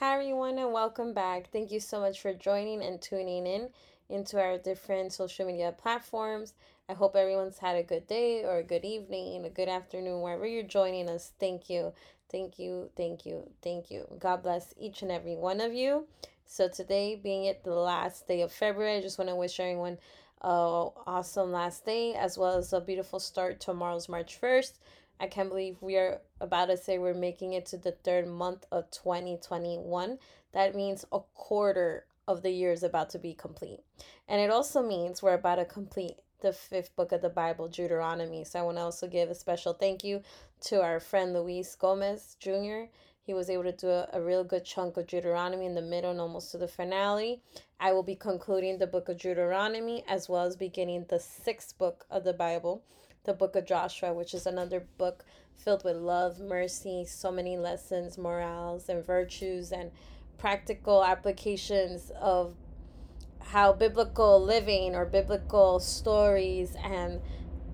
Hi, everyone, and welcome back. Thank you so much for joining and tuning in into our different social media platforms. I hope everyone's had a good day or a good evening, a good afternoon, wherever you're joining us. Thank you, thank you, thank you, thank you. God bless each and every one of you. So, today, being it the last day of February, I just want to wish everyone a awesome last day as well as a beautiful start tomorrow's March 1st. I can't believe we are about to say we're making it to the third month of 2021. That means a quarter of the year is about to be complete. And it also means we're about to complete the fifth book of the Bible, Deuteronomy. So I want to also give a special thank you to our friend Luis Gomez Jr. He was able to do a, a real good chunk of Deuteronomy in the middle and almost to the finale. I will be concluding the book of Deuteronomy as well as beginning the sixth book of the Bible the book of Joshua, which is another book filled with love, mercy, so many lessons, morals, and virtues, and practical applications of how biblical living or biblical stories and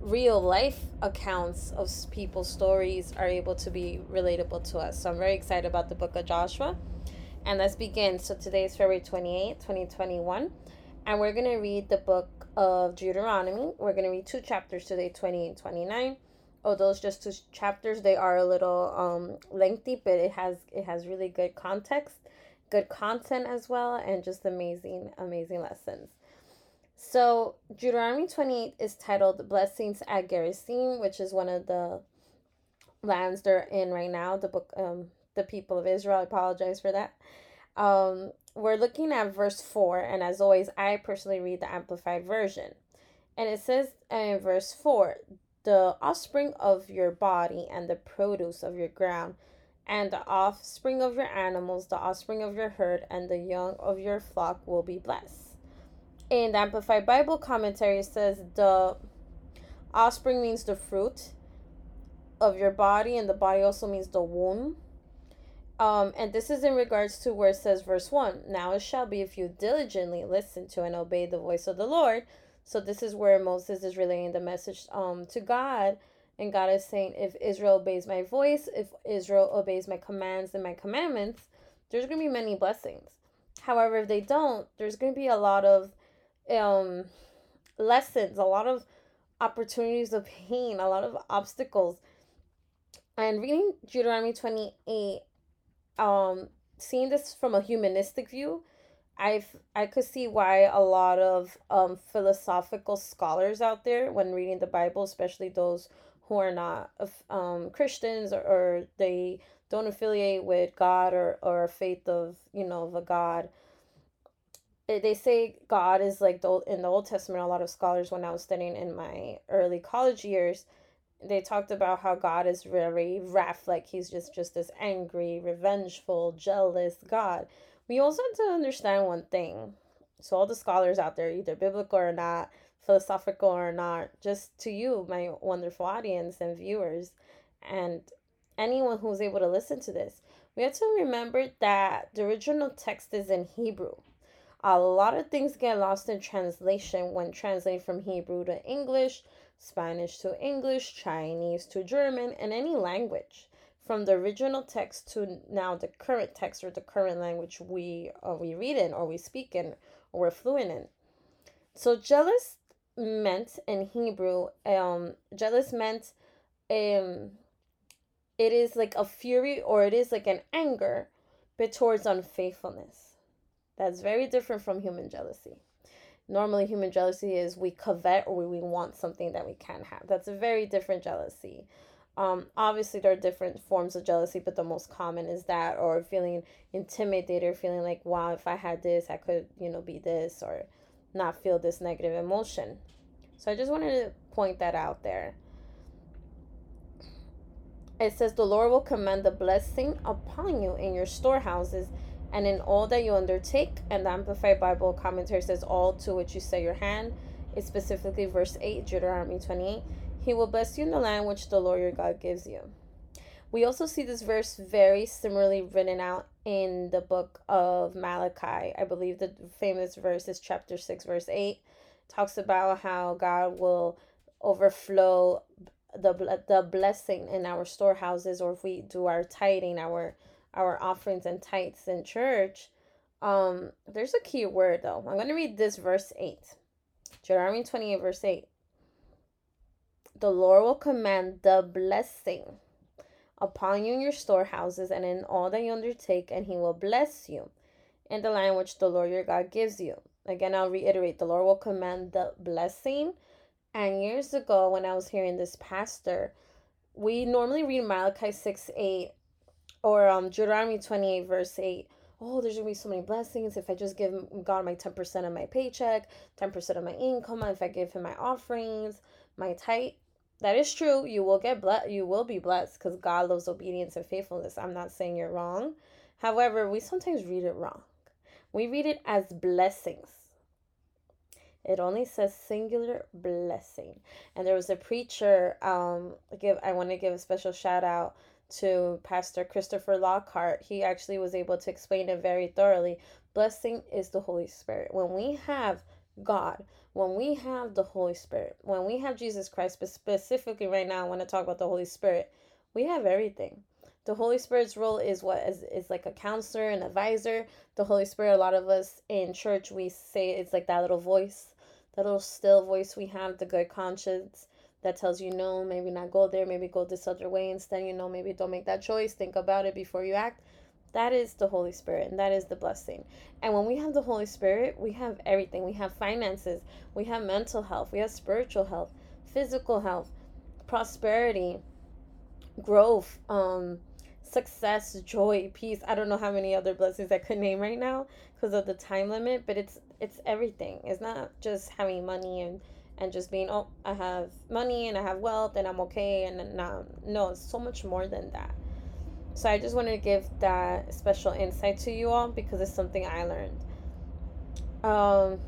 real life accounts of people's stories are able to be relatable to us. So I'm very excited about the book of Joshua. And let's begin. So today is February 28, 2021. And we're going to read the book of Deuteronomy. We're going to read two chapters today, 20 and 29. Although it's just two chapters, they are a little um, lengthy, but it has it has really good context, good content as well, and just amazing, amazing lessons. So Deuteronomy 28 is titled Blessings at Gerizim, which is one of the lands they're in right now, the book um the people of Israel. I apologize for that. Um we're looking at verse 4, and as always, I personally read the Amplified Version. And it says in verse 4 the offspring of your body and the produce of your ground, and the offspring of your animals, the offspring of your herd, and the young of your flock will be blessed. In the Amplified Bible commentary, it says the offspring means the fruit of your body, and the body also means the womb um, and this is in regards to where it says, verse 1 Now it shall be if you diligently listen to and obey the voice of the Lord. So this is where Moses is relaying the message um, to God. And God is saying, if Israel obeys my voice, if Israel obeys my commands and my commandments, there's going to be many blessings. However, if they don't, there's going to be a lot of um, lessons, a lot of opportunities of pain, a lot of obstacles. And reading Deuteronomy 28 um seeing this from a humanistic view i've i could see why a lot of um philosophical scholars out there when reading the bible especially those who are not um christians or, or they don't affiliate with god or or faith of you know of a god eh, they say god is like the in the old testament a lot of scholars when i was studying in my early college years they talked about how God is very wrath, like he's just just this angry, revengeful, jealous God. We also have to understand one thing. So all the scholars out there, either biblical or not, philosophical or not, just to you, my wonderful audience and viewers, and anyone who's able to listen to this, we have to remember that the original text is in Hebrew. A lot of things get lost in translation when translating from Hebrew to English Spanish to English, Chinese to German, and any language from the original text to now the current text or the current language we or we read in or we speak in or we're fluent in. So jealous meant in Hebrew, um, jealous meant um it is like a fury or it is like an anger but towards unfaithfulness. That's very different from human jealousy normally human jealousy is we covet or we want something that we can't have. That's a very different jealousy. Um, obviously there are different forms of jealousy but the most common is that or feeling intimidated or feeling like wow if i had this i could you know be this or not feel this negative emotion. So i just wanted to point that out there. It says the lord will command the blessing upon you in your storehouses and in all that you undertake. And the Amplified Bible commentary says, All to which you set your hand. is specifically verse 8, Deuteronomy 28. He will bless you in the land which the Lord your God gives you. We also see this verse very similarly written out in the book of Malachi. I believe the famous verse is chapter 6, verse 8. It talks about how God will overflow the, the blessing in our storehouses, or if we do our tithing, our our offerings and tithes in church, um, there's a key word though. I'm going to read this verse 8. Deuteronomy 28, verse 8. The Lord will command the blessing upon you in your storehouses and in all that you undertake, and he will bless you in the land which the Lord your God gives you. Again, I'll reiterate the Lord will command the blessing. And years ago, when I was hearing this pastor, we normally read Malachi 6 8 or um, Deuteronomy 28, verse 8. Oh, there's gonna be so many blessings if I just give God my 10% of my paycheck, 10% of my income, if I give Him my offerings, my tithe. That is true. You will get blessed. You will be blessed because God loves obedience and faithfulness. I'm not saying you're wrong. However, we sometimes read it wrong. We read it as blessings. It only says singular blessing. And there was a preacher. Um, give I want to give a special shout out to Pastor Christopher Lockhart. He actually was able to explain it very thoroughly. Blessing is the Holy Spirit. When we have God, when we have the Holy Spirit, when we have Jesus Christ, but specifically right now, I want to talk about the Holy Spirit, we have everything. The Holy Spirit's role is what is, is like a counselor, an advisor. The Holy Spirit, a lot of us in church, we say it's like that little voice, that little still voice we have, the good conscience that tells you no, maybe not go there, maybe go this other way instead, you know, maybe don't make that choice, think about it before you act. That is the Holy Spirit, and that is the blessing. And when we have the Holy Spirit, we have everything. We have finances, we have mental health, we have spiritual health, physical health, prosperity, growth, um, success, joy, peace. I don't know how many other blessings I could name right now because of the time limit, but it's it's everything. It's not just having money and and just being oh I have money and I have wealth and I'm okay and no no it's so much more than that. So I just wanted to give that special insight to you all because it's something I learned. Um,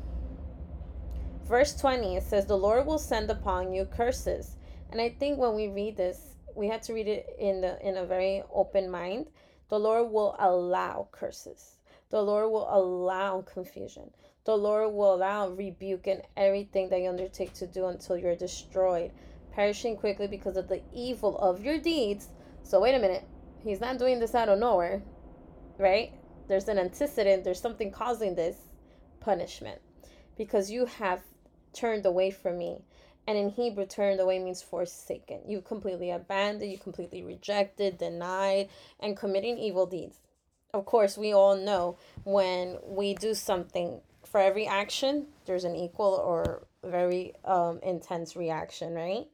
verse 20 it says, The Lord will send upon you curses. And I think when we read this, we have to read it in the in a very open mind. The Lord will allow curses. The Lord will allow confusion. The Lord will allow rebuke and everything that you undertake to do until you're destroyed, perishing quickly because of the evil of your deeds. So wait a minute. He's not doing this out of nowhere, right? There's an antecedent, there's something causing this punishment because you have turned away from me. And in Hebrew, turned away means forsaken. You completely abandoned, you completely rejected, denied, and committing evil deeds. Of course, we all know when we do something, for every action, there's an equal or very um, intense reaction, right?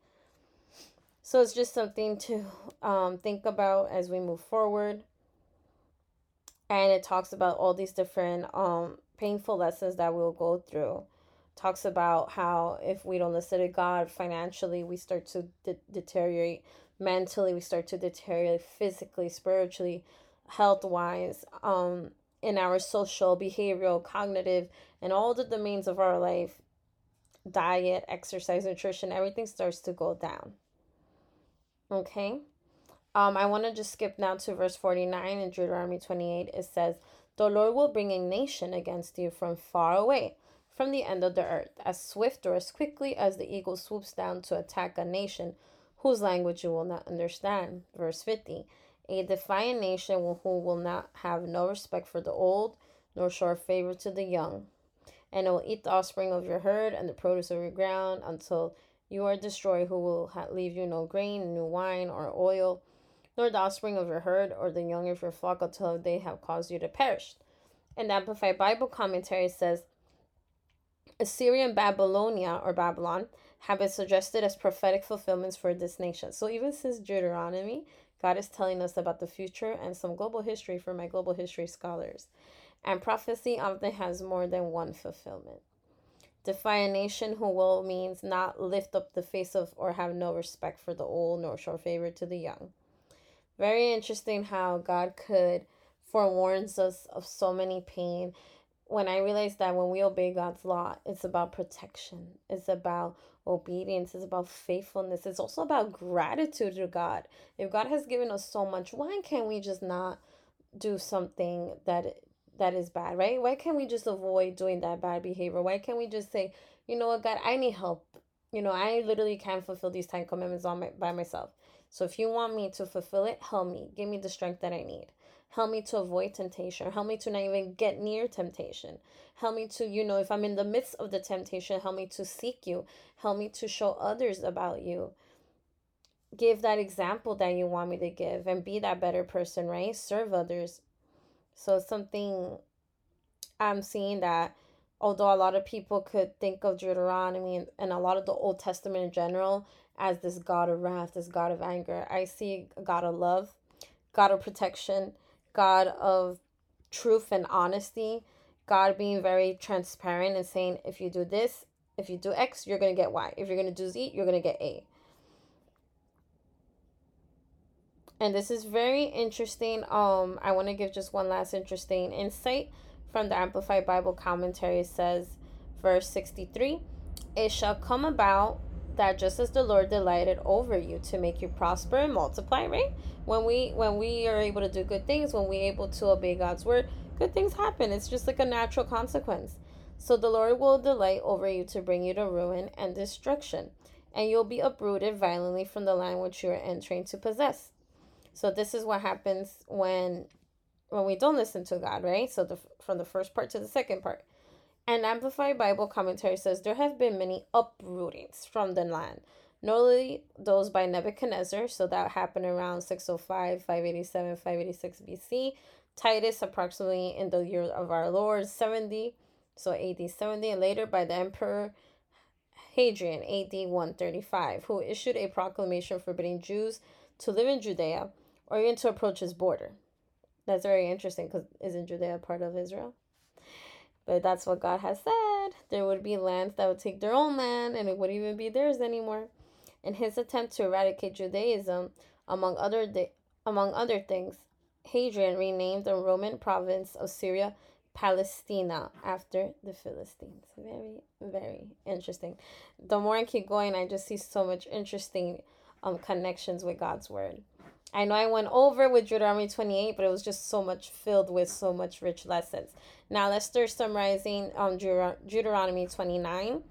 So it's just something to um, think about as we move forward. And it talks about all these different um, painful lessons that we'll go through. Talks about how if we don't listen to God financially, we start to de- deteriorate mentally, we start to deteriorate physically, spiritually, health wise, um, in our social, behavioral, cognitive, and all the domains of our life diet, exercise, nutrition, everything starts to go down. Okay. Um, I want to just skip now to verse 49 in Deuteronomy 28. It says, The Lord will bring a nation against you from far away, from the end of the earth, as swift or as quickly as the eagle swoops down to attack a nation whose language you will not understand. Verse 50 A defiant nation who will not have no respect for the old, nor show favor to the young. And it will eat the offspring of your herd and the produce of your ground until you are destroyed, who will leave you no grain, no wine, or oil, nor the offspring of your herd, or the young of your flock, until they have caused you to perish. And the Amplified Bible commentary says Assyria and Babylonia, or Babylon, have been suggested as prophetic fulfillments for this nation. So even since Deuteronomy, God is telling us about the future and some global history for my global history scholars. And prophecy often has more than one fulfillment. Defy a nation who will means not lift up the face of or have no respect for the old nor show favor to the young. Very interesting how God could forewarns us of so many pain. When I realized that when we obey God's law, it's about protection, it's about obedience, it's about faithfulness, it's also about gratitude to God. If God has given us so much, why can't we just not do something that that is bad, right? Why can't we just avoid doing that bad behavior? Why can't we just say, you know what, God, I need help. You know, I literally can't fulfill these ten commandments on my by myself. So if you want me to fulfill it, help me. Give me the strength that I need. Help me to avoid temptation. Help me to not even get near temptation. Help me to, you know, if I'm in the midst of the temptation, help me to seek you. Help me to show others about you. Give that example that you want me to give and be that better person, right? Serve others. So something I'm seeing that although a lot of people could think of Deuteronomy and, and a lot of the Old Testament in general as this God of wrath, this God of anger, I see a God of love, God of protection, God of truth and honesty, God being very transparent and saying, if you do this, if you do X, you're going to get Y. If you're going to do Z, you're going to get A. And this is very interesting. Um, I want to give just one last interesting insight from the Amplified Bible Commentary. It says, verse 63 It shall come about that just as the Lord delighted over you to make you prosper and multiply, right? When we when we are able to do good things, when we're able to obey God's word, good things happen. It's just like a natural consequence. So the Lord will delight over you to bring you to ruin and destruction, and you'll be uprooted violently from the land which you are entering to possess. So this is what happens when when we don't listen to God, right? So the from the first part to the second part. An Amplified Bible commentary says there have been many uprootings from the land, notably those by Nebuchadnezzar, so that happened around 605, 587, 586 BC. Titus, approximately in the year of our Lord, 70, so AD 70, and later by the Emperor Hadrian, AD 135, who issued a proclamation forbidding Jews to live in Judea or even to approach his border. That's very interesting because isn't Judea part of Israel? But that's what God has said. There would be lands that would take their own land and it wouldn't even be theirs anymore. In his attempt to eradicate Judaism, among other de- among other things, Hadrian renamed the Roman province of Syria Palestina after the Philistines. Very, very interesting. The more I keep going, I just see so much interesting um, connections with God's word. I know I went over with Deuteronomy 28, but it was just so much filled with so much rich lessons. Now let's start summarizing um, Deut- Deuteronomy 29.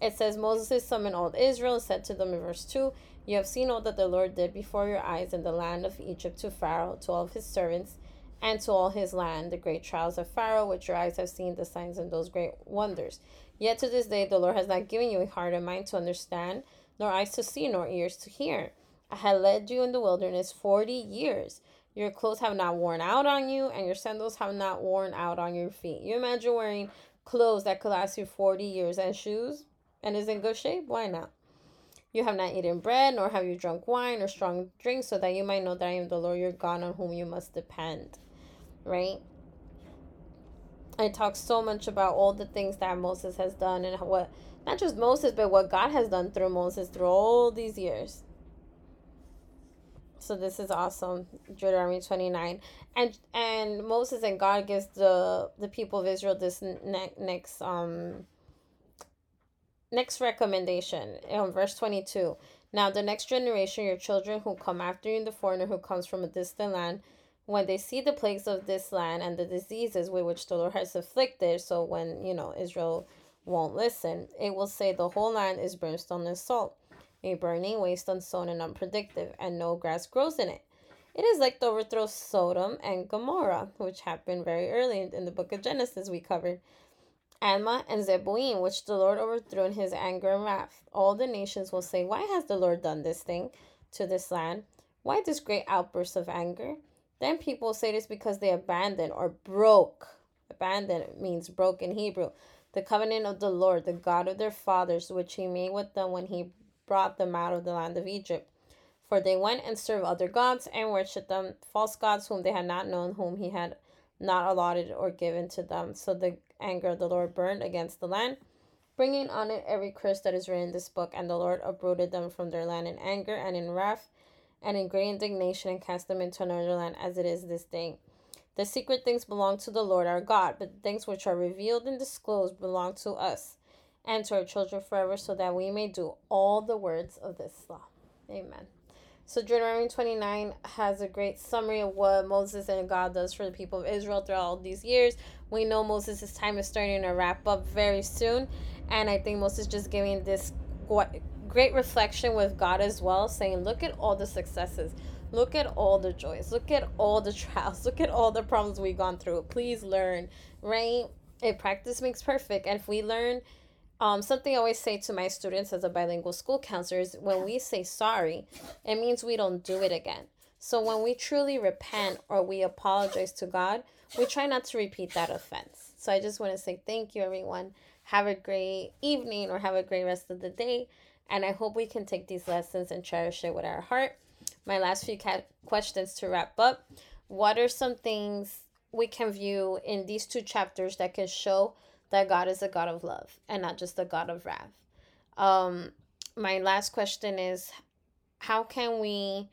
It says, Moses summoned all Israel and said to them in verse 2, You have seen all that the Lord did before your eyes in the land of Egypt to Pharaoh, to all of his servants, and to all his land, the great trials of Pharaoh, which your eyes have seen, the signs and those great wonders. Yet to this day the Lord has not given you a heart and mind to understand, nor eyes to see, nor ears to hear. I had led you in the wilderness forty years. Your clothes have not worn out on you, and your sandals have not worn out on your feet. You imagine wearing clothes that could last you 40 years and shoes and is in good shape? Why not? You have not eaten bread, nor have you drunk wine or strong drink, so that you might know that I am the Lord your God on whom you must depend. Right? I talk so much about all the things that Moses has done and what, not just Moses, but what God has done through Moses through all these years. So this is awesome, Deuteronomy 29. And and Moses and God gives the the people of Israel this ne- next um next recommendation in verse 22. Now the next generation, your children who come after you, the foreigner who comes from a distant land, when they see the plagues of this land and the diseases with which the Lord has afflicted, so when, you know, Israel won't listen, it will say the whole land is brimstone and salt a burning waste unsown and unproductive, and no grass grows in it. It is like the overthrow of Sodom and Gomorrah, which happened very early in the book of Genesis we covered. Admah and Zeboim, which the Lord overthrew in his anger and wrath. All the nations will say, Why has the Lord done this thing to this land? Why this great outburst of anger? Then people say this because they abandoned or broke. Abandoned means broke in Hebrew. The covenant of the Lord, the God of their fathers, which he made with them when he brought them out of the land of Egypt. For they went and served other gods and worshipped them, false gods whom they had not known, whom he had not allotted or given to them. So the anger of the Lord burned against the land, bringing on it every curse that is written in this book. And the Lord uprooted them from their land in anger and in wrath and in great indignation and cast them into another land as it is this day. The secret things belong to the Lord our God, but the things which are revealed and disclosed belong to us and to our children forever, so that we may do all the words of this law. Amen. So Deuteronomy 29 has a great summary of what Moses and God does for the people of Israel throughout all these years. We know Moses' time is starting to wrap up very soon. And I think Moses just giving this great reflection with God as well, saying, look at all the successes. Look at all the joys. Look at all the trials. Look at all the problems we've gone through. Please learn, right? If practice makes perfect. And if we learn, um, something I always say to my students as a bilingual school counselor is when we say sorry, it means we don't do it again. So when we truly repent or we apologize to God, we try not to repeat that offense. So I just want to say thank you, everyone. Have a great evening or have a great rest of the day. And I hope we can take these lessons and cherish it with our heart. My last few ca- questions to wrap up. What are some things we can view in these two chapters that can show that God is a God of love and not just a God of wrath? Um, my last question is how can we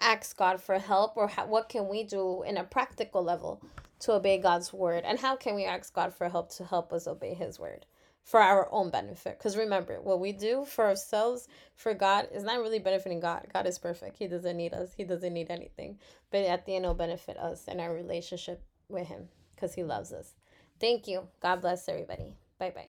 ask God for help or how, what can we do in a practical level to obey God's word? And how can we ask God for help to help us obey his word? for our own benefit. Because remember, what we do for ourselves, for God, is not really benefiting God. God is perfect. He doesn't need us, He doesn't need anything. But at the end, it'll benefit us and our relationship with Him because He loves us. Thank you. God bless everybody. Bye bye.